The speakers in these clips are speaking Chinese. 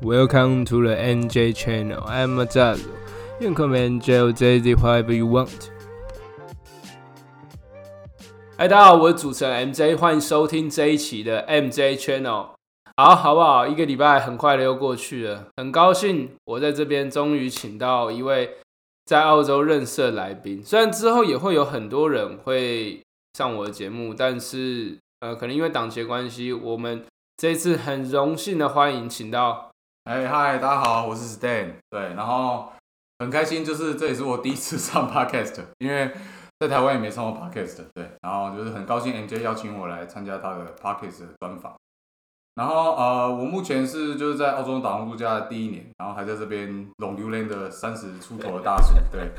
Welcome to the NJ channel. I'm Mazazo. You can call me NJ or JZ whatever you want. 嗨，大家好，我是主持人 MJ，欢迎收听这一期的 MJ Channel。好，好不好？一个礼拜很快的又过去了，很高兴我在这边终于请到一位在澳洲认识的来宾。虽然之后也会有很多人会上我的节目，但是呃，可能因为档期关系，我们这次很荣幸的欢迎请到哎嗨，大家好，我是 Stan。对，然后很开心，就是这也是我第一次上 Podcast，因为在台湾也没上过 Podcast。对，然后就是很高兴 MJ 邀请我来参加他的 Podcast 的专访。然后呃，我目前是就是在澳洲打工度假的第一年，然后还在这边拢榴莲的三十出头的大叔。对，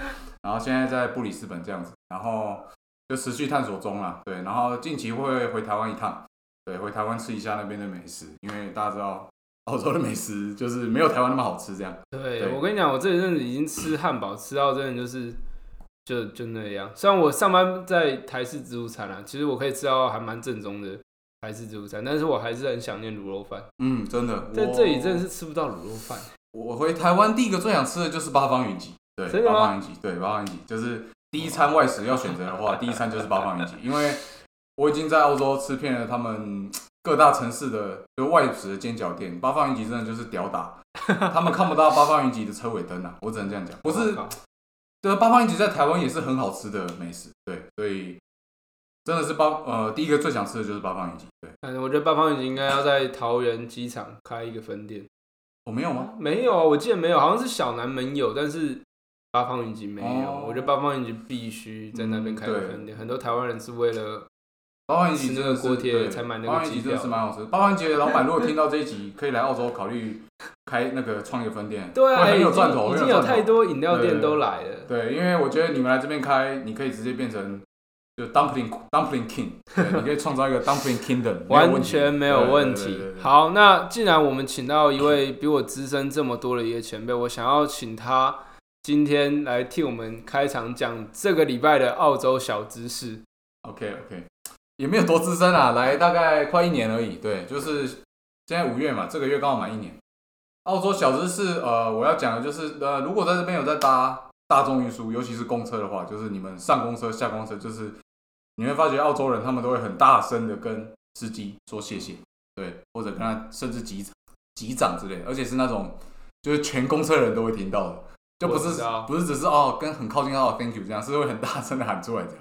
然后现在在布里斯本这样子，然后就持续探索中了。对，然后近期会回台湾一趟，对，回台湾吃一下那边的美食，因为大家知道 澳洲的美食就是没有台湾那么好吃，这样。对对我跟你讲，我这一阵子已经吃汉堡吃到真的就是就就那样。虽然我上班在台式自助餐啊，其实我可以吃到还蛮正宗的台式自助餐，但是我还是很想念卤肉饭。嗯，真的，在这里真的是吃不到卤肉饭。我回台湾第一个最想吃的就是八方云集，对，真的八方云集，对，八方云集就是第一餐外食要选择的话，第一餐就是八方云集，因为我已经在澳洲吃遍了他们各大城市的就外食的煎饺店，八方云集真的就是屌打，他们看不到八方云集的车尾灯啊，我只能这样讲，不是对，八方云集在台湾也是很好吃的美食，对，所以真的是八呃第一个最想吃的就是八方云集，对，反正我觉得八方云集应该要在桃园机场开一个分店。我、没有吗？没有啊，我记得没有，好像是小南门有，但是八方云集没有。哦我觉得八方云集必须在那边开个分店，很多台湾人是为了八方云集真的是吃那个锅贴对才买那个机八方云集真的是蛮好吃。八方云集的老板如果听到这一集，可以来澳洲考虑开那个创业分店，对啊，会很有已经赚头，已经有太多饮料店都来了。对，因为我觉得你们来这边开，你可以直接变成就 dumpling dumpling king，你可以创造一个 dumpling kingdom，完全没有问题好，那既然我们请到一位比我资深这么多的一个前辈，我想要请他今天来替我们开场讲这个礼拜的澳洲小知识。OK OK，也没有多资深啊，来大概快一年而已。对，就是现在五月嘛，这个月刚好满一年。澳洲小知识，呃，我要讲的就是，呃，如果在这边有在搭大众运输，尤其是公车的话，就是你们上公车、下公车，就是你会发觉澳洲人他们都会很大声的跟司机说谢谢，对，或者跟他甚至击击掌之类的，而且是那种就是全公车人都会听到的，就不是不是只是哦跟很靠近他的 thank you 这样，是会很大声的喊出来这样。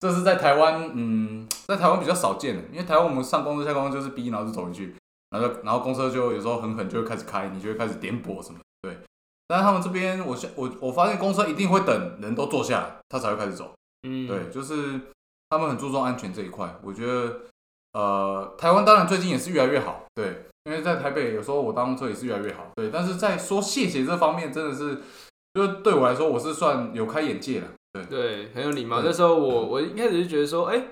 这是在台湾，嗯，在台湾比较少见的，因为台湾我们上公车下公车就是逼，然后就走进去，然后然后公车就有时候很狠就会开始开，你就会开始点火什么，对。但是他们这边，我现我我发现公车一定会等人都坐下来，他才会开始走，嗯，对，就是他们很注重安全这一块。我觉得，呃，台湾当然最近也是越来越好，对，因为在台北有时候我搭公车也是越来越好，对。但是在说谢谢这方面，真的是，就是对我来说，我是算有开眼界了，对。对，很有礼貌。那时候我我一开始就觉得说，哎、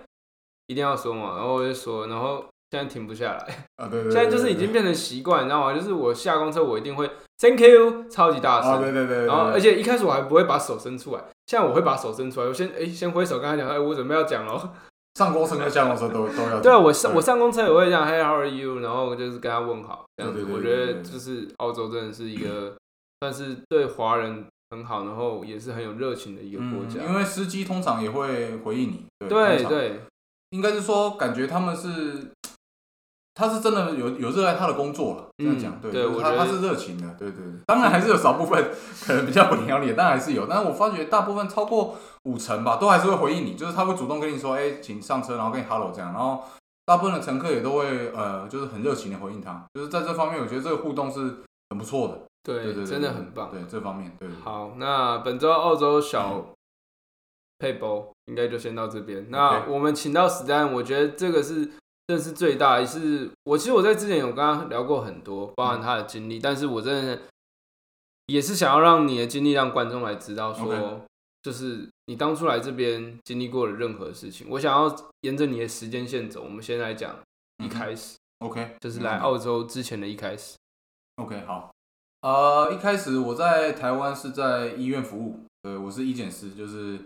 一定要说嘛，然后我就说，然后现在停不下来，啊，对现在就是已经变成习惯，你知道吗？就是我下公车我一定会 Thank you，超级大声，啊，对对对对，然后而且一开始我还不会把手伸出来，现在我会把手伸出来，我先哎、先挥手跟他讲，哎、我准备要讲喽。上公车跟下公车都都要。对啊，我上我对上公车也会这样，Hey how are you？然后就是跟他问好，这样子。对对对我觉得就是澳洲真的是一个算是对华人很好，然后也是很有热情的一个国嗯，家。因为司机通常也会回应你。对对应该是说感觉他们是，他是真的有有热爱他的工作了。这样讲，嗯对，对我觉得就是他他是热情的，对对对。当然还是有少部分可能比较不了解，但还是有，但是我发觉大部分超过五成吧，都还是会回应你，就是他会主动跟你说，哎，请上车，然后跟你 hello 这样，然后大部分的乘客也都会呃，就是很热情的回应他，就是在这方面，我觉得这个互动是很不错的。对真的很棒。对这方面，对。好，那本周澳洲小配包应该就先到这边。那我们请到史丹，我觉得这个是这是最大，也是我其实我在之前有跟他聊过很多，包含他的经历，但是我真的也是想要让你的经历让观众来知道说就是你当初来这边经历过的任何事情。我想要沿着你的时间线走，我们先来讲一开始，OK，就是来澳洲之前的一开始。OK，好。呃，一开始我在台湾是在医院服务，对，我是医检师，就是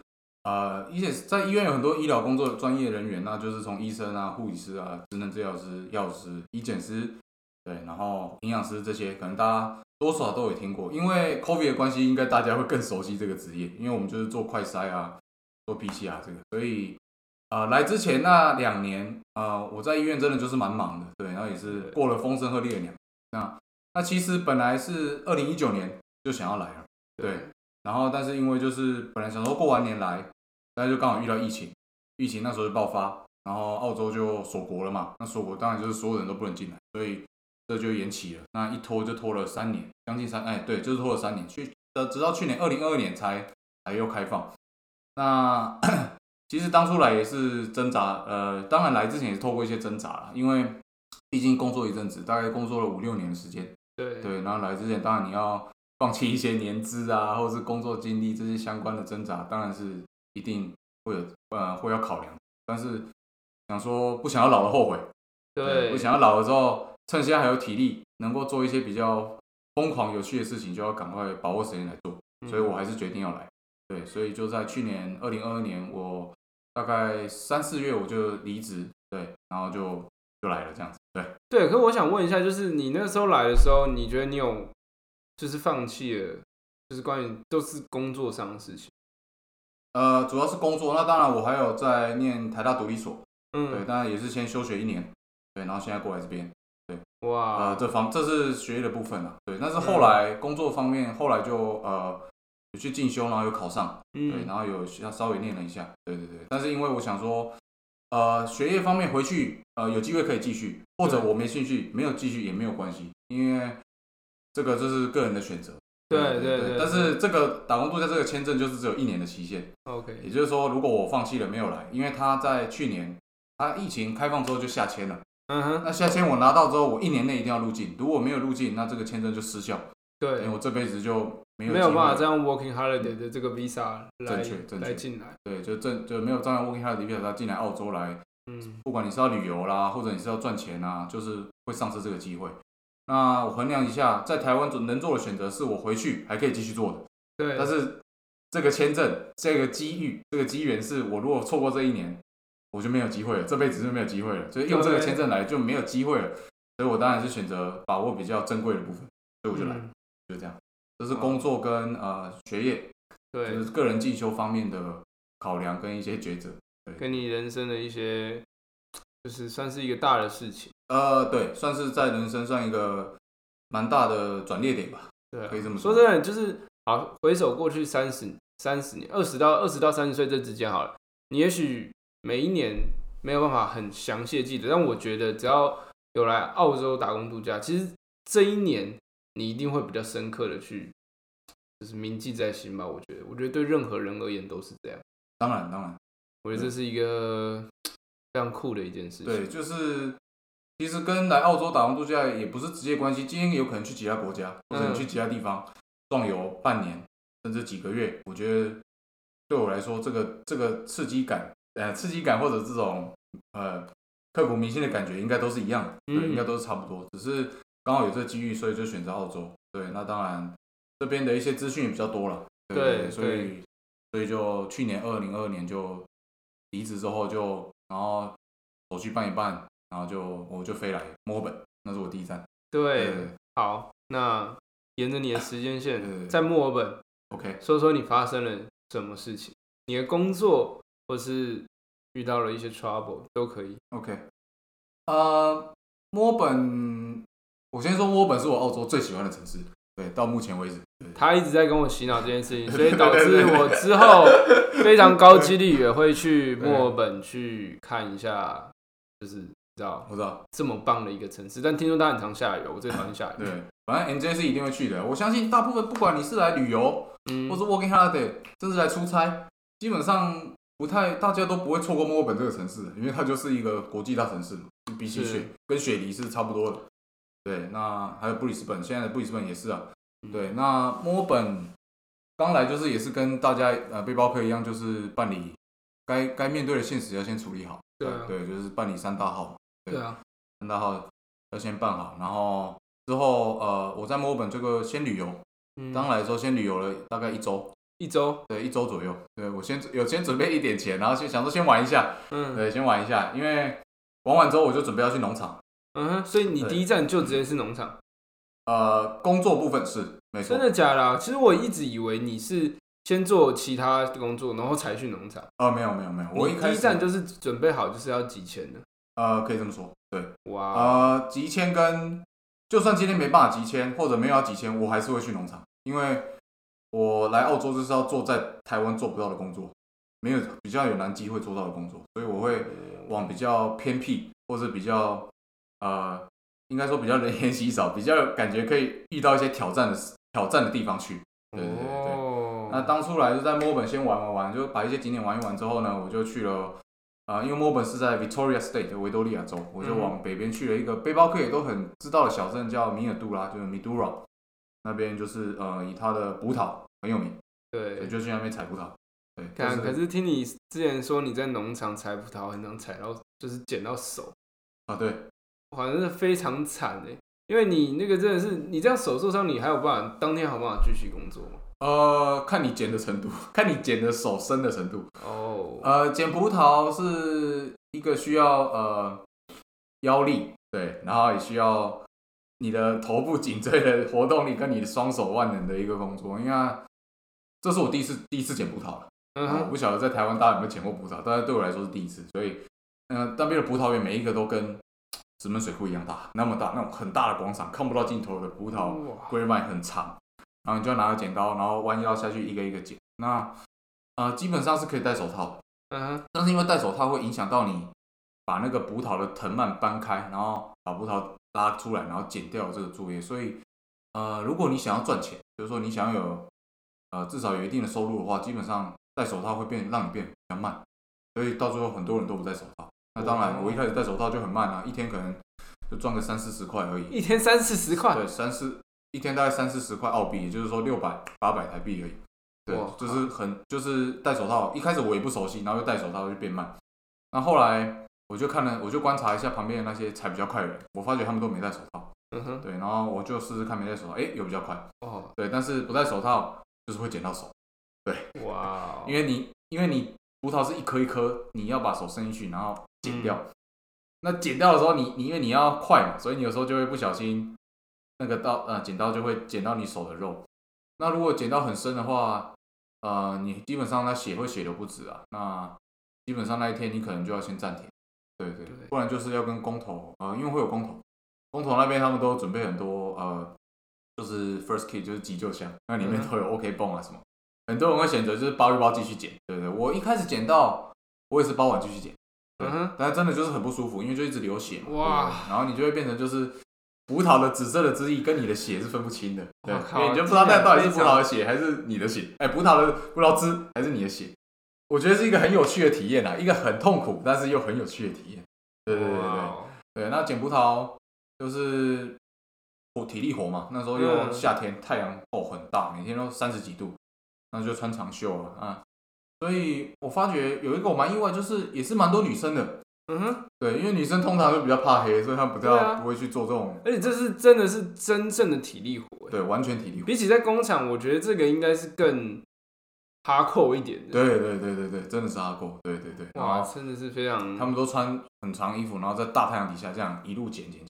呃，医检在医院有很多医疗工作的专业人员，那就是从医生啊、护理师啊、职能治疗师、药师、医检师，对，然后营养师这些，可能大家多少都有听过，因为 COVID 的关系，应该大家会更熟悉这个职业，因为我们就是做快筛啊，做 PCR 这个，所以呃，来之前那两年，呃，我在医院真的就是蛮忙的，对，然后也是过了风声鹤唳的年，那那其实本来是二零一九年就想要来了，对，然后但是因为就是本来想说过完年来，但是就刚好遇到疫情，疫情那时候就爆发，然后澳洲就锁国了嘛，那锁国当然就是所有人都不能进来，所以这就延期了，那一拖就拖了三年，将近三，哎，对，就是拖了三年，去呃，直到去年二零二二年才才又开放，那。其实当初来也是挣扎，呃，当然来之前也是透过一些挣扎了，因为毕竟工作一阵子，大概工作了五六年的时间，对。对，然后来之前当然你要放弃一些年资啊，或者是工作经历这些相关的挣扎，当然是一定会有呃会要考量，但是想说不想要老了后悔，对，不想要老了之后趁现在还有体力，能够做一些比较疯狂有趣的事情，就要赶快把握时间来做，所以我还是决定要来，对，所以就在去年二零二二年我。大概三四月我就离职，对，然后就就来了这样子，对对。可我想问一下，就是你那时候来的时候，你觉得你有就是放弃了，就是关于都是工作上的事情？呃，主要是工作。那当然，我还有在念台大独立所，嗯，对，当然也是先休学一年，对，然后现在过来这边，对，哇，呃，这方这是学业的部分啊，对。但是后来工作方面，后来就呃。有去进修，然后有考上，对，然后有要稍微念了一下，对对对。但是因为我想说，呃，学业方面回去，呃，有机会可以继续，或者我没兴趣，没有继续也没有关系，因为这个就是个人的选择。对对对。但是这个打工度假这个签证就是只有一年的期限。OK。也就是说，如果我放弃了没有来，因为他在去年他疫情开放之后就下签了。嗯哼。那下签我拿到之后，我一年内一定要入境，如果没有入境，那这个签证就失效。对。因为我这辈子就。没有办法再用 working holiday 的这个 visa 来来进来，对，就正就没有这样 working holiday visa 他进来澳洲来，嗯，不管你是要旅游啦，或者你是要赚钱啊，就是会丧失这个机会。那我衡量一下，在台湾能能做的选择是我回去还可以继续做的，对。但是这个签证、这个机遇、这个机缘，是我如果错过这一年，我就没有机会了，这辈子就没有机会了。所以用这个签证来就没有机会了，所以我当然是选择把握比较珍贵的部分，所以我就来，就这样。这是工作跟呃学业，对，就是个人进修方面的考量跟一些抉择，对，跟你人生的一些，就是算是一个大的事情。呃，对，算是在人生上一个蛮大的转捩点吧。对，可以这么说。说真的，就是好回首过去三十三十年，二十到二十到三十岁这之间好了，你也许每一年没有办法很详细的记得，但我觉得只要有来澳洲打工度假，其实这一年。你一定会比较深刻的去，就是铭记在心吧。我觉得，我觉得对任何人而言都是这样。当然，当然，我觉得这是一个非常酷的一件事情。对，就是其实跟来澳洲打工度假也不是直接关系。今天有可能去其他国家，或者去其他地方壮游半年，甚至几个月。我觉得对我来说，这个这个刺激感，呃，刺激感或者这种呃刻骨铭心的感觉，应该都是一样的。对，应该都是差不多，只是。刚好有这个机遇，所以就选择澳洲。对，那当然这边的一些资讯也比较多了。对，所以所以就去年二零二二年就离职之后，就然后手续办一办，然后就我就飞来墨尔本，那是我第一站。对，好，那沿着你的时间线，在墨尔本，OK，说说你发生了什么事情，你的工作或是遇到了一些 trouble 都可以。OK，呃，墨尔本。我先说，墨本是我澳洲最喜欢的城市。对，到目前为止，他一直在跟我洗脑这件事情，所以导致我之后 非常高几率也会去墨尔本去看一下，就是知道，我知道这么棒的一个城市。但听说它很常下雨，我最讨厌下雨。对，反正 NJ 是一定会去的。我相信大部分不管你是来旅游，嗯，或是 working holiday，甚至来出差，基本上不太大家都不会错过墨尔本这个城市，因为它就是一个国际大城市，比起雪跟雪梨是差不多的。对，那还有布里斯本，现在的布里斯本也是啊。对，那墨尔本刚来就是也是跟大家呃背包客一样，就是办理该该面对的现实要先处理好。对，对，就是办理三大号。对啊，三大号要先办好，然后之后呃我在墨尔本这个先旅游，刚来的时候先旅游了大概一周，一周，对，一周左右。对我先有先准备一点钱，然后先想说先玩一下，嗯，对，先玩一下，因为玩完之后我就准备要去农场。嗯哼，所以你第一站就直接是农场，呃，工作部分是没错。真，的假的啊、其实我一直以为你是先做其他工作，然后才去农场。呃，没有没有没有，我一开始第一站就是准备好就是要集签的。呃，可以这么说，对，哇，呃，集签跟就算今天没办法集签或者没有要集签，我还是会去农场，因为我来澳洲就是要做在台湾做不到的工作，没有比较有难机会做到的工作，所以我会往比较偏僻或者比较呃，应该说比较人烟稀少，比较感觉可以遇到一些挑战的挑战的地方去。对对对对。哦，那当初来就在墨尔本先玩玩玩，就把一些景点玩一玩之后呢，我就去了，啊、因为墨尔本是在 Victoria State 维多利亚州，我就往北边去了一个背包客也都很知道的小镇，叫米尔杜拉，就是 Midura，那边就是呃以它的葡萄很有名，对，对，就去那边采葡萄。对，可是听你之前说你在农场采葡萄，很常采到就是捡到手，啊对，好像是非常惨哎。因为你那个真的是，你这样手受伤，你还有办法当天还有办法继续工作吗？呃，看你剪的程度，看你剪的手深的程度。哦，呃，剪葡萄是一个需要呃腰力，对，然后也需要你的头部颈椎的活动力跟你的双手万能的一个工作。因为这是我第一次第一次剪葡萄了，嗯我不晓得在台湾大家有没有剪过葡萄，但是对我来说是第一次，所以嗯、呃，那边的葡萄园每一个都跟石门水库一样大，那么大，那种很大的广场，看不到尽头的葡萄哇，grapevine 很长，然后你就要拿个剪刀，然后弯腰下去一个一个剪。那呃，基本上是可以戴手套的。嗯哼，但是因为戴手套会影响到你把那个葡萄的藤蔓搬开，然后把葡萄拉出来，然后剪掉这个作业，所以呃，如果你想要赚钱，比如说你想要有呃至少有一定的收入的话，基本上戴手套会变让你变比较慢，所以到最后很多人都不戴手套。那当然，哦我一开始戴手套就很慢啊，一天可能就赚个三四十块而已。一天三四十块，对，三四一天大概三四十块澳币，也就是说六百八百台币而已。对，就是很就是戴手套，一开始我也不熟悉，然后又戴手套就变慢。那后来我就看了，我就观察一下旁边的那些踩比较快的人，我发觉他们都没戴手套。嗯哼，对，然后我就试试看没戴手套，哎，有比较快。哦，对，但是不戴手套就是会剪到手，对哇，因为你因为你葡萄是一颗一颗，你要把手伸进去，然后剪掉。那剪掉的时候你，你因为你要快嘛，所以你有时候就会不小心，那个刀呃剪刀就会剪到你手的肉。那如果剪到很深的话，呃，你基本上那血会血流不止啊。那基本上那一天你可能就要先暂停，对对，对不然就是要跟工头呃，因为会有工头，工头那边他们都准备很多呃，就是 first kit 就是急救箱，那里面嗯都有 OK 泵啊什么。很多人会选择就是包一包继续剪，对对，我一开始剪到，我也是包完继续剪，对嗯哼，但是真的就是很不舒服，因为就一直流血嘛，哇。然后你就会变成就是葡萄的紫色的汁液跟你的血是分不清的，对，你就不知道那到底是葡萄的血还是你的血，哎，葡萄的葡萄汁还是你的血，我觉得是一个很有趣的体验啊，一个很痛苦但是又很有趣的体验，对对对对对。对，那捡葡萄就是我体力活嘛，那时候又嗯。夏天，太阳哦很大，每天都三十几度，那就穿长袖了啊。所以我发觉有一个我蛮意外，就是也是蛮多女生的，嗯哼，对，因为女生通常都比较怕黑，所以她们比较不会去做这种，而且这是真的是真正的体力活欸，对，完全体力活。比起在工厂，我觉得这个应该是更哈扣一点的。对对对对对，真的是阿狗，对对对。然哇，后真的是非常他们都穿很长衣服，然后在大太阳底下这样一路剪剪。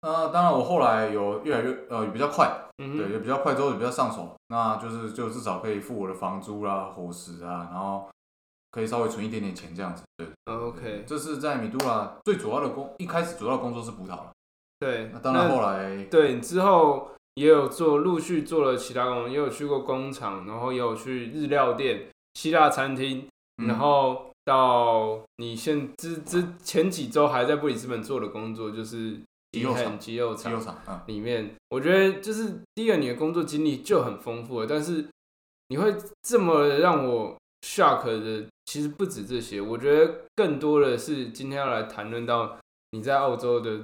呃，当然我后来有越来越呃比较快，对，也比较快之后也比较上手，那就是就至少可以付我的房租啦、伙食啊，然后可以稍微存一点点钱这样子。对。哦 OK，这是在米杜拉最主要的工，一开始主要的工作是葡萄了。对。那，当然后来对你之后也有做，陆续做了其他工作，也有去过工厂，然后也有去日料店、希腊餐厅，嗯。然后到你现之之前几周还在布里斯本做的工作，就是肌肉厂肌肉厂，嗯，里面，我觉得就是第一个你的工作经历就很丰富了，但是你会这么让我 shock 的，其实不止这些，我觉得更多的是今天要来谈论到你在澳洲的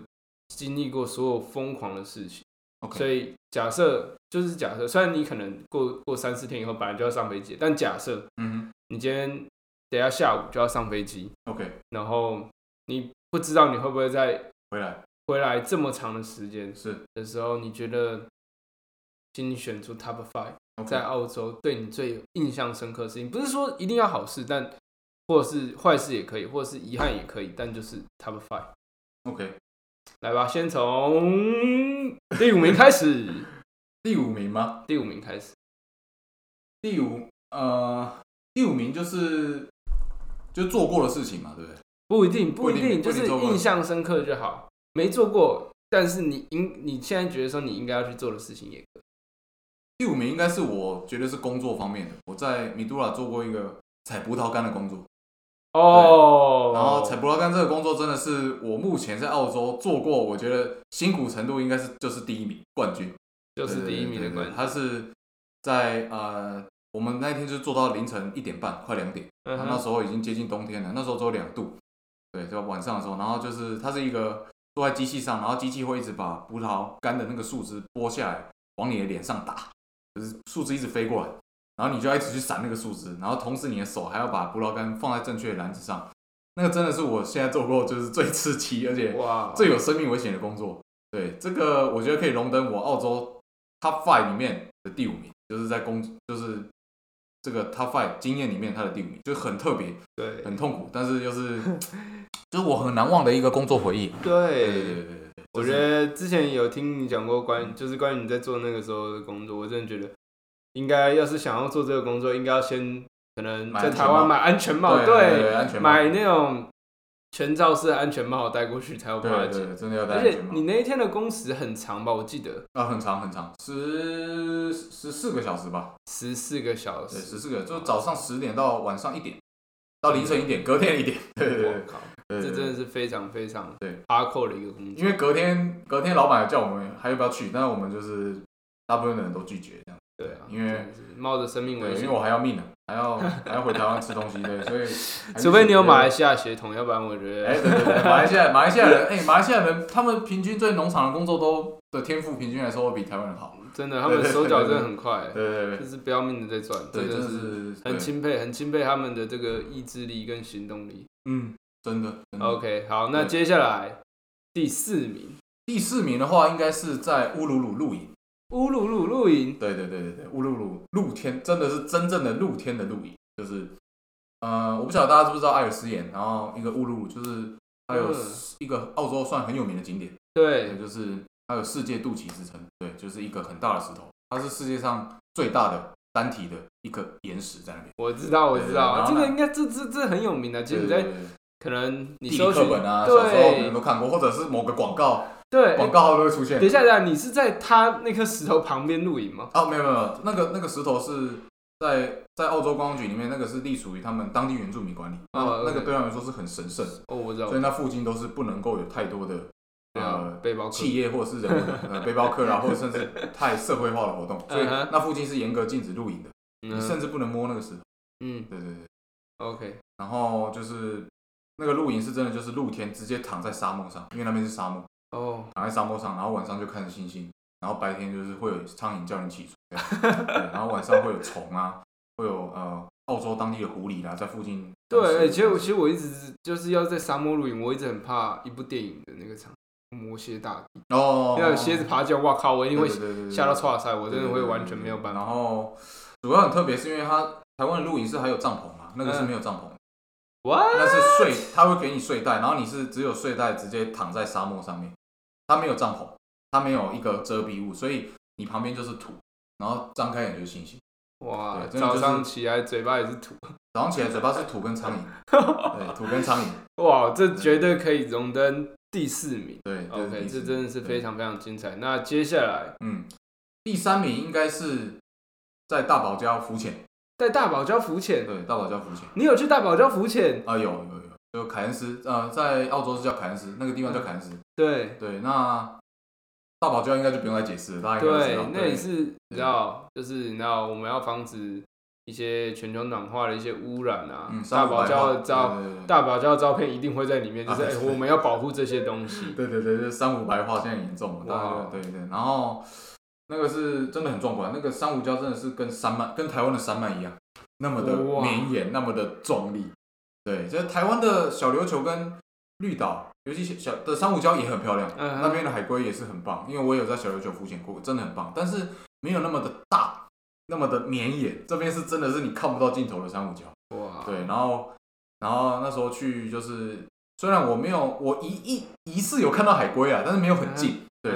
经历过所有疯狂的事情。OK 所以假设就是假设，虽然你可能过过三四天以后本来就要上飞机，但假设嗯你今天等下下午就要上飞机，，OK，然后你不知道你会不会在回来回来这么长的时间是的时候，你觉得，请你选出 top five 在澳洲对你最有印象深刻的事情，不是说一定要好事，但或者是坏事也可以，或者是遗憾也可以，但就是 top five。OK，来吧，先从第五名开始。第五名吗？第五名开始。第五，呃，第五名就是就做过的事情嘛，对不对？不一定，不一定，就是印象深刻就好。没做过，但是你应你现在觉得说你应该要去做的事情也可以。第五名应该是我觉得是工作方面的，我在米杜拉做过一个采葡萄干的工作，哦，然后采葡萄干这个工作真的是我目前在澳洲做过，我觉得辛苦程度应该是就是第一名冠军，就是第一名的对。他是在呃，我们那一天就做到凌晨一点半，快两点。嗯哼那时候已经接近冬天了，那时候只有两度，对，就晚上的时候，然后就是它是一个坐在机器上，然后机器会一直把葡萄干的那个树枝剥下来，往你的脸上打，就是树枝一直飞过来，然后你就要一直去闪那个树枝，然后同时你的手还要把葡萄干放在正确的篮子上，那个真的是我现在做过就是最刺激而且哇，最有生命危险的工作。对，这个我觉得可以荣登我澳洲 Top Five 里面的第五名，就是在工就是这个 Top Five 经验里面它的第五名，就很特别。对很痛苦，但是又是 就是我很难忘的一个工作回忆。对。我觉得之前有听你讲过关，就是关于你在做那个时候的工作，我真的觉得应该要是想要做这个工作，应该要先可能在台湾买安全帽，对买那种全罩式安全帽戴过去才有办法进。对对，真的要戴而且你那一天的工时很长吧？我记得。啊，很长很长，十十四个小时吧，十四个小对，时。十四个，就早上十点到晚上一点，到凌晨一点，隔天一点，对我靠，对，这真的是是非常非常对。hardcore 的一个工作。因为隔天隔天老板有叫我们还要不要去，但是我们就是大部分的人都拒绝这样，对啊，因为冒着生命，危险。因为，我还要命呢，还要还要回台湾吃东西，对，所以 除非你有马来西亚血统，要不然我觉得，哎，得对对对，马来西亚马来西亚人，哎，马来西亚人他们平均对农场的工作都的天赋平均来说会比台湾人好，真的他们手脚真的很快，对对对就是不要命的在转，对，真的是很钦佩，很钦佩他们的这个意志力跟行动力。嗯，真的真的。OK，好，那接下来第四名，第四名的话，应该是在乌鲁鲁露营。乌鲁鲁露营，对对对对对，乌鲁鲁露天真的是真正的露天的露营，就是呃，我不晓得大家知不知道艾尔斯岩，然后一个乌鲁鲁就是它有嗯。一个澳洲算很有名的景点，对，就是它有世界肚脐之称，对，就是一个很大的石头，它是世界上最大的单体的一个岩石在那边。我知道，我知道，这个应该这这这很有名的，其实你在可能你地理课本啊，小时候可能对都看过，或者是某个广告，对，广告都会出现。等一。下，等一下，你是在他那颗石头旁边露营吗？哦，没有没有，那个那个石头是在在澳洲观光局里面，那个是隶属于他们当地原住民管理，那、哦那个对他们来说是很神圣，哦，我知道。所以，那附近都是不能够有太多的呃，背包客，企业或者是人 呃背包客啊，或者甚至太社会化的活动，所以那附近是严格禁止露营的，嗯。你甚至不能摸那个石头。嗯。对对对，，OK，然后就是那个露营是真的就是露天，直接躺在沙漠上，因为那边是沙漠，哦，躺在沙漠上，然后晚上就看着星星，然后白天就是会有苍蝇叫你起床，然后晚上会有虫啊，会有呃澳洲当地的狐狸啦，在附近。对，欸其实我其实我一直就是要在沙漠露营，我一直很怕一部电影的那个场魔蝎大帝，哦，要有蝎子爬进来，哇靠，我一定会吓到唰塞，我真的会完全没有办法。然后主要很特别，是因为它台湾的露营是还有帐篷嘛，那个是嗯没有帐篷的，哇，那是睡，他会给你睡袋，然后你是只有睡袋直接躺在沙漠上面，它没有帐篷，它没有一个遮蔽物，所以你旁边就是土，然后张开眼就是星星。哇，对真的就是早上起来嘴巴也是土，早上起来嘴巴是土跟苍蝇，对，土跟苍蝇，哇，这绝对可以荣登第四名。对 OK，这真的是非常非常精彩。那接下来嗯，第三名应该是在大堡礁浮潜，在大堡礁浮潜，对，大堡礁浮潜。你有去大堡礁浮潜？啊，有有有，就凯恩斯，呃，在澳洲是叫凯恩斯，那个地方叫凯恩斯，对。对，那大堡礁应该就不用再解释了，大家应该都知道，，对那也是你知道，就是你知道我们要防止一些全球暖化的一些污染啊。嗯，大堡礁的照大堡礁的照片一定会在里面，就是我们要保护这些东西。对对对，这珊瑚白化现在很严重了，对对，然后那个是真的很壮观，那个珊瑚礁真的是跟山脉跟台湾的山脉一样，那么的哇绵延，那么的壮丽。对，就是台湾的小琉球跟绿岛，尤其小的珊瑚礁也很漂亮，嗯那边的海龟也是很棒，因为我有在小琉球浮潜过，真的很棒，但是没有那么的大，那么的绵延，这边是真的是你看不到尽头的珊瑚礁。哇，对，然后然后那时候去就是虽然我没有，我一一一次有看到海龟啊，但是没有很近。对，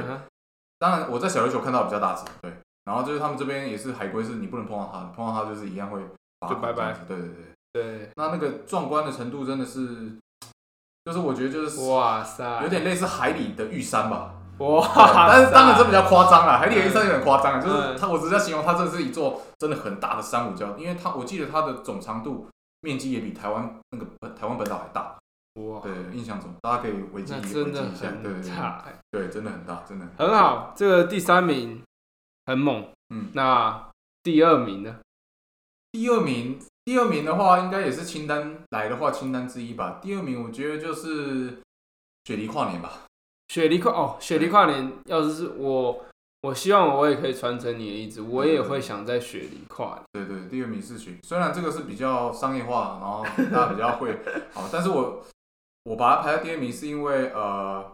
当然我在小琉球看到比较大只，对。然后就是他们这边也是海龟，是你不能碰到它，碰到它就是一样会拔就拜拜对对对，对，那那个壮观的程度真的是，就是我觉得就是哇塞，有点类似海里的玉山吧。哇，但是当然这比较夸张啦，海里的玉山有点夸张啊，就是嗯它，我只是在形容它这是一座真的很大的珊瑚礁，因为它我记得它的总长度面积也比台湾那个台湾本岛还大。哇，对，印象中大家可以维基那维基真的一下，对对对很大，对，真的很大，真的。很好，这个第三名很猛，嗯，那第二名呢？第二名，第二名的话，应该也是清单来的话清单之一吧。第二名我觉得就是雪梨跨年吧。雪梨跨哦，雪梨跨年，要是是我，我希望我也可以传承你的意志，我也会想在雪梨跨年。对对，第二名是雪，虽然这个是比较商业化，然后大家比较会 好，但是我我把它排在第二名是因为呃，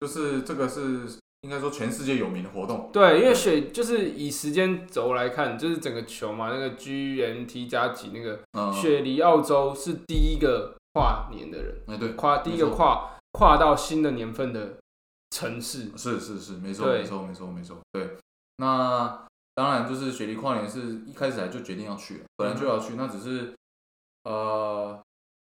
就是这个是应该说全世界有名的活动。对，因为雪就是以时间轴来看，就是整个球嘛，那个 GNT 加几那个嗯，雪梨澳洲是第一个跨年的人，哎对，跨第一个跨跨到新的年份的城市。是是是，没错没错没错没错，对。那当然就是雪梨跨年是一开始来就决定要去了，本来就要去，那只是呃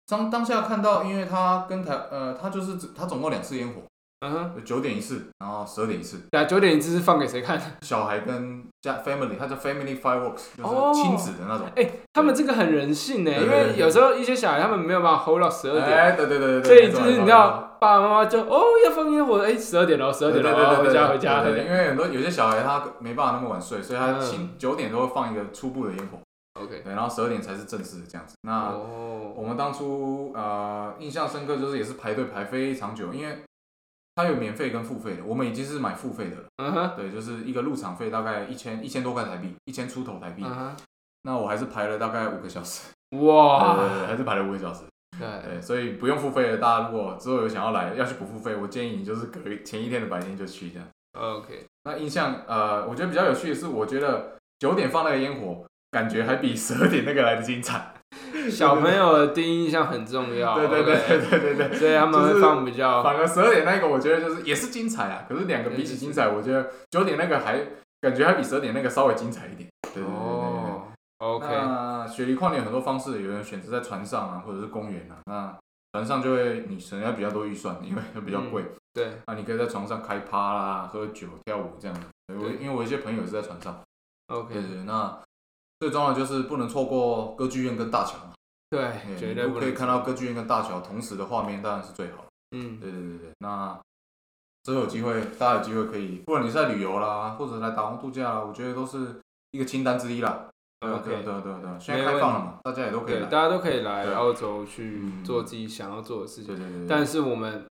当当下看到，因为他跟台呃他就是他总共两次烟火，嗯哼，九点一次，然后十二点一次。对啊，九点一次是放给谁看？小孩跟家 family，他叫 family fireworks，哦就是亲子的那种。哎、他们这个很人性呢，因为有时候一些小孩他们没有办法 hold 到十二点，哎，对对对对对，所以就是你知，道，爸爸妈妈就哦要放烟火，哎十二点了，十二点了，回家回家。对对因为很多有些小孩他没办法那么晚睡，所以他九点都会放一个初步的烟火，OK，对，然后十二点才是正式的这样子。那哦，我们当初呃印象深刻就是也是排队排非常久，因为它有免费跟付费的，我们已经是买付费的了。嗯哼，对，就是一个入场费大概一千一千多块台币，一千出头台币。那我还是排了大概五个小时，对对哇，对，还是排了五个小时。对，对，所以不用付费的，大家如果之后有想要来要去不付费，我建议你就是隔前一天的白天就去这样。OK，那印象呃，我觉得比较有趣的是，我觉得九点放那个烟火，感觉还比十二点那个来的精彩。小朋友的第一印象很重要，对对对对对对对。所以他们会放比较，反而十二点那个，我觉得就是也是精彩啊。可是两个比起精彩，我觉得九点那个还感觉还比十二点那个稍微精彩一点。对。哦，OK，那雪梨跨年有很多方式，有人选择在船上啊，或者是公园啊。那船上就会你省下比较多预算，因为会比较贵。对，那你可以在床上开趴啦、喝酒、跳舞这样子。对我因为我一些朋友也是在船上。OK，对对，那最重要的就是不能错过歌剧院跟大桥嘛。对，对绝对不可以看到歌剧院跟大桥同时的画面，当然是最好。嗯，对对对对，那之后有机会，大家有机会可以，不管你是在旅游啦，或者来打工度假啦，我觉得都是一个清单之一啦。对啊对对啊对啊对啊，现在开放了嘛，大家也都可以。大家都可以来澳洲去嗯做自己想要做的事情，对对对对，但是我们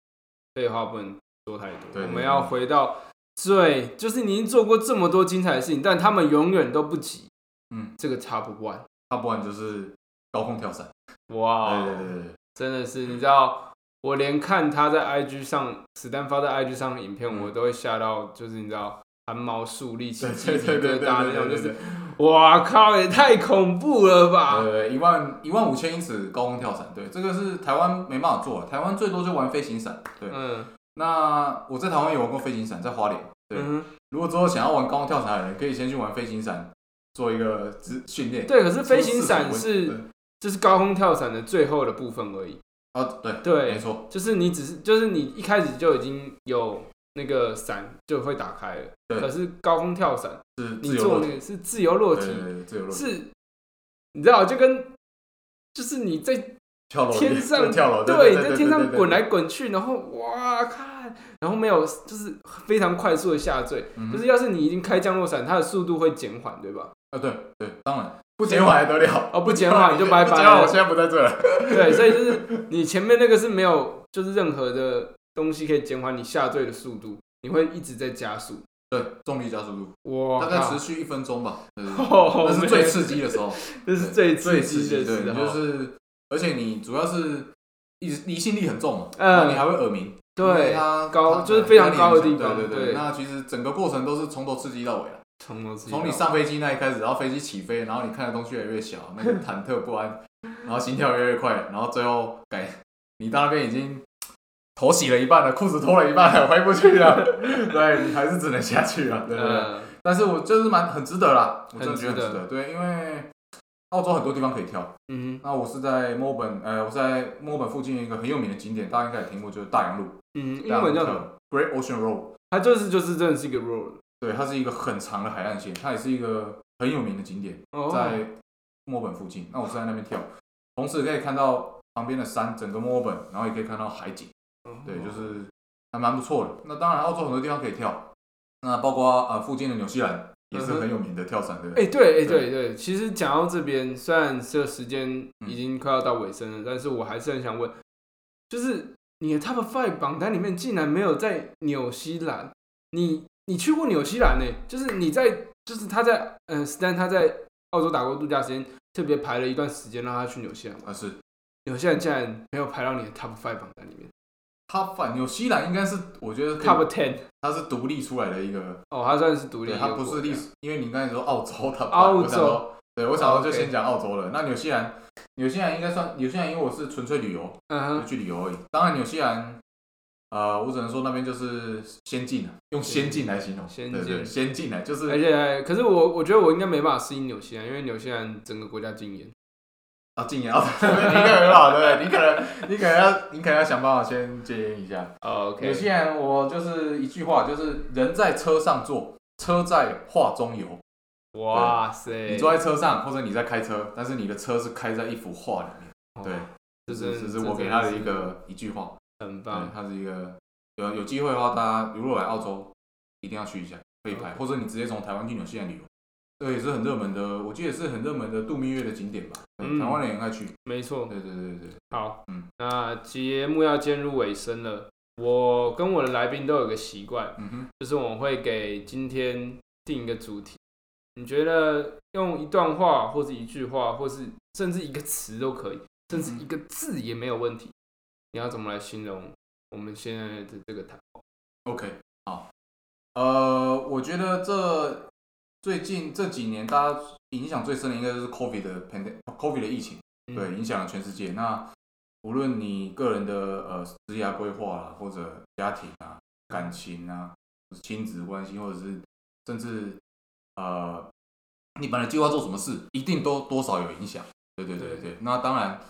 废话不能说太多，我们要回到最，就是你已经做过这么多精彩的事情，但他们永远都不及嗯，这个 Top One。要不然就是高空跳伞。哇，对对对对，真的是，你知道，我连看他在 IG 上史丹发在 IG 上的影片，嗯我都会吓到，就是你知道汗毛竖立起对鸡皮对对对对疙瘩那种，对对就是哇靠，也太恐怖了吧！呃，一万一万五千英尺高空跳伞，对，这个是台湾没办法做的，台湾最多就玩飞行伞。对，嗯那我在台湾有玩过飞行伞，在花莲。对，嗯哼，如果之后想要玩高空跳伞的人，可以先去玩飞行伞，做一个资训练。对，可是飞行伞是就是高空跳伞的最后的部分而已，啊，对对没错，就是你只是就是你一开始就已经有那个伞就会打开了，对。可是高空跳伞是你做那个是自由落体，自由落体，是，你知道就跟就是你在天上跳楼，对，你在天上滚，来滚去，然后哇看，然后没有就是非常快速的下坠，就是要是你已经开降落伞，它的速度会减缓，对吧？啊，对对，当然不减缓还得了，哦不减缓你就拜拜不减缓我现在不在这了，对，所以就是你前面那个是没有就是任何的东西可以减缓你下坠的速度，你会一直在加速。对，重力加速度哇，大概持续一分钟吧，对对对哦那是最刺激的时候，这是最最刺激的对，时候，你就是，而且你主要是离离心力很重嘛，嗯然后你还会耳鸣，因为对，它它高就是非常高的地方对对对对，那其实整个过程都是从头刺激到尾啊，从你上飞机那一开始，然后飞机起飞，然后你看的东西越来越小，那个忐忑不安，然后心跳越来越快，然后最后改你到那边已经头洗了一半了，裤子脱了一半了，回不去了，对你还是只能下去了，对不对？嗯，但是我就是蛮很值得啦，我真的觉得很值得，对，因为澳洲很多地方可以跳。嗯那我是在墨尔本，呃，我在墨尔本附近一个很有名的景点，大家应该也听过，就是大洋路。嗯，英大洋路文叫什么？Great Ocean Road。它就是就是真的是一个 road 对，它是一个很长的海岸线，它也是一个很有名的景点，哦，在墨尔本附近。那我是在那边跳，同时可以看到旁边的山，整个墨尔本，然后也可以看到海景。哦对，就是还蛮不错的。那当然，澳洲很多地方可以跳，那包括呃附近的纽西兰也是很有名的跳伞，对不对？哎、对，哎、对对对，其实讲到这边，虽然这个时间已经快要到尾声了，但是我还是很想问，就是你的 Top Five 榜单里面竟然没有在纽西兰，你你去过纽西兰呢？就是你在，就是他在，呃，Stan 他在澳洲打过度假时间，特别排了一段时间让他去纽西兰玩，啊是。纽西兰竟然没有排到你的 Top Five 榜单里面它反纽西兰应该是，我觉得，Top Ten 它是独立出来的一个，哦，它算是独立它不是历史，因为你刚才说澳洲，它澳洲我想说，对我想说就先讲澳洲了。那纽西兰，纽西兰应该算纽西兰，因为我是纯粹旅游，嗯哼，去旅游而已。当然纽西兰，呃，我只能说那边就是先进了，用先进来形容，先对对，进先进来就是而且可是我我觉得我应该没办法适应纽西兰，因为纽西兰整个国家禁烟。啊，禁烟啊，你可能很好，对不对？你可能你可能要你可能要想办法先戒烟一下。哦 OK，纽西兰我就是一句话，就是人在车上坐，车在画中游。哇塞，你坐在车上，或者你在开车，但是你的车是开在一幅画里面。哦对，这这是这是我给他的一个一句话。对很棒，，它是一个有有机会的话，大家如果来澳洲，一定要去一下，可以拍，或者你直接从台湾去纽西兰旅游，这也是很热门的，我记得是很热门的度蜜月的景点吧。嗯台湾人也爱去。没错。对对对对对，好，嗯那节目要进入尾声了，我跟我的来宾都有个习惯，嗯哼，就是我们会给今天定一个主题。你觉得用一段话，或者一句话，或是甚至一个词都可以，甚至一个字也没有问题。你要怎么来形容我们现在的这个谈话？OK，好，呃，我觉得这最近这几年大家影响最深的应该就是 COVID 的 pandemic COVID 的疫情。嗯对，影响了全世界。那无论你个人的呃职业规划啦，或者家庭啊、感情啊、亲子关系，或者是甚至呃你本来计划做什么事，一定都多少有影响。对对对对对。那当然，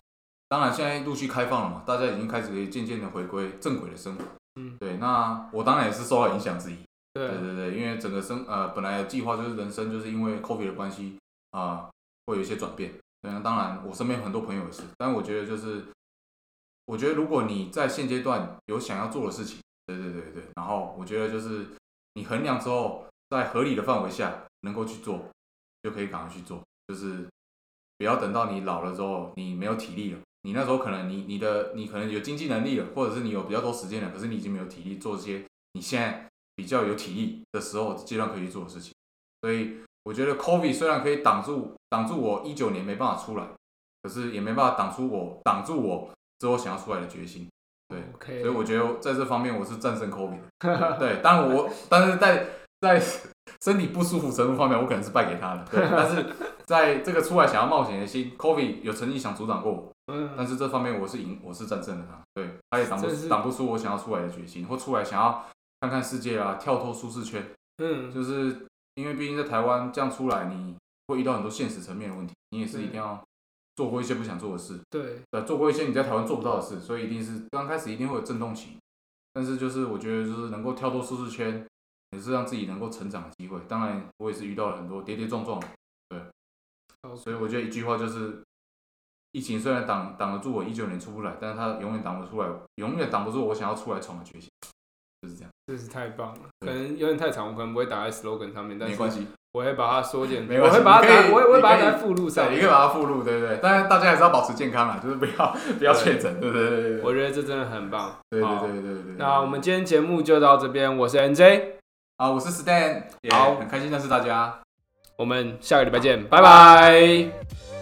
当然现在陆续开放了嘛，大家已经开始渐渐的回归正轨的生活。嗯，对。那我当然也是受到影响之一。对对对对，因为整个生呃本来的计划就是人生就是因为 COVID 的关系啊、会有一些转变。对，那当然我身边很多朋友也是，但我觉得就是，我觉得如果你在现阶段有想要做的事情，对对对对，然后我觉得就是你衡量之后，在合理的范围下能够去做，就可以赶快去做，就是不要等到你老了之后你没有体力了。你那时候可能你你的你可能有经济能力了，或者是你有比较多时间了，可是你已经没有体力做这些你现在比较有体力的时候阶段可以做的事情。所以我觉得 COVID 虽然可以挡住挡住我一九年没办法出来，可是也没办法挡出我挡住我之后想要出来的决心。对所以我觉得在这方面我是战胜 COVID 的。对，当然我但是在在身体不舒服程度方面，我可能是败给他了。对，但是在这个出来想要冒险的心，COVID 有曾经想阻挡过我，嗯，但是这方面我是赢，我是战胜了他。对，他也挡不挡不出我想要出来的决心，或出来想要看看世界啊，跳脱舒适圈。嗯，就是因为毕竟在台湾这样出来，你会遇到很多现实层面的问题，你也是一定要做过一些不想做的事，对，对，做过一些你在台湾做不到的事，所以一定是刚开始一定会有震动期。但是就是我觉得就是能够跳脱舒适圈，也是让自己能够成长的机会。当然，我也是遇到了很多跌跌撞撞，对所以我觉得一句话就是，疫情虽然挡挡得住我一九年出不来，但是它永远挡不出来，永远挡不住我想要出来闯的决心，就是这样。真是太棒了。可能有点太长，我可能不会打在 slogan 上面，但是没关系，我会把它缩减，没关系我会把它我会我会把它附录上对，你可以把它附录，对不对？但是大家还是要保持健康啊，就是不要不要确诊，对对对。我觉得这真的很棒。对对好对对对对。那我们今天节目就到这边，我是 NJ，啊，我是 Stan，也好很开心认识大家。我们下个礼拜见，拜拜。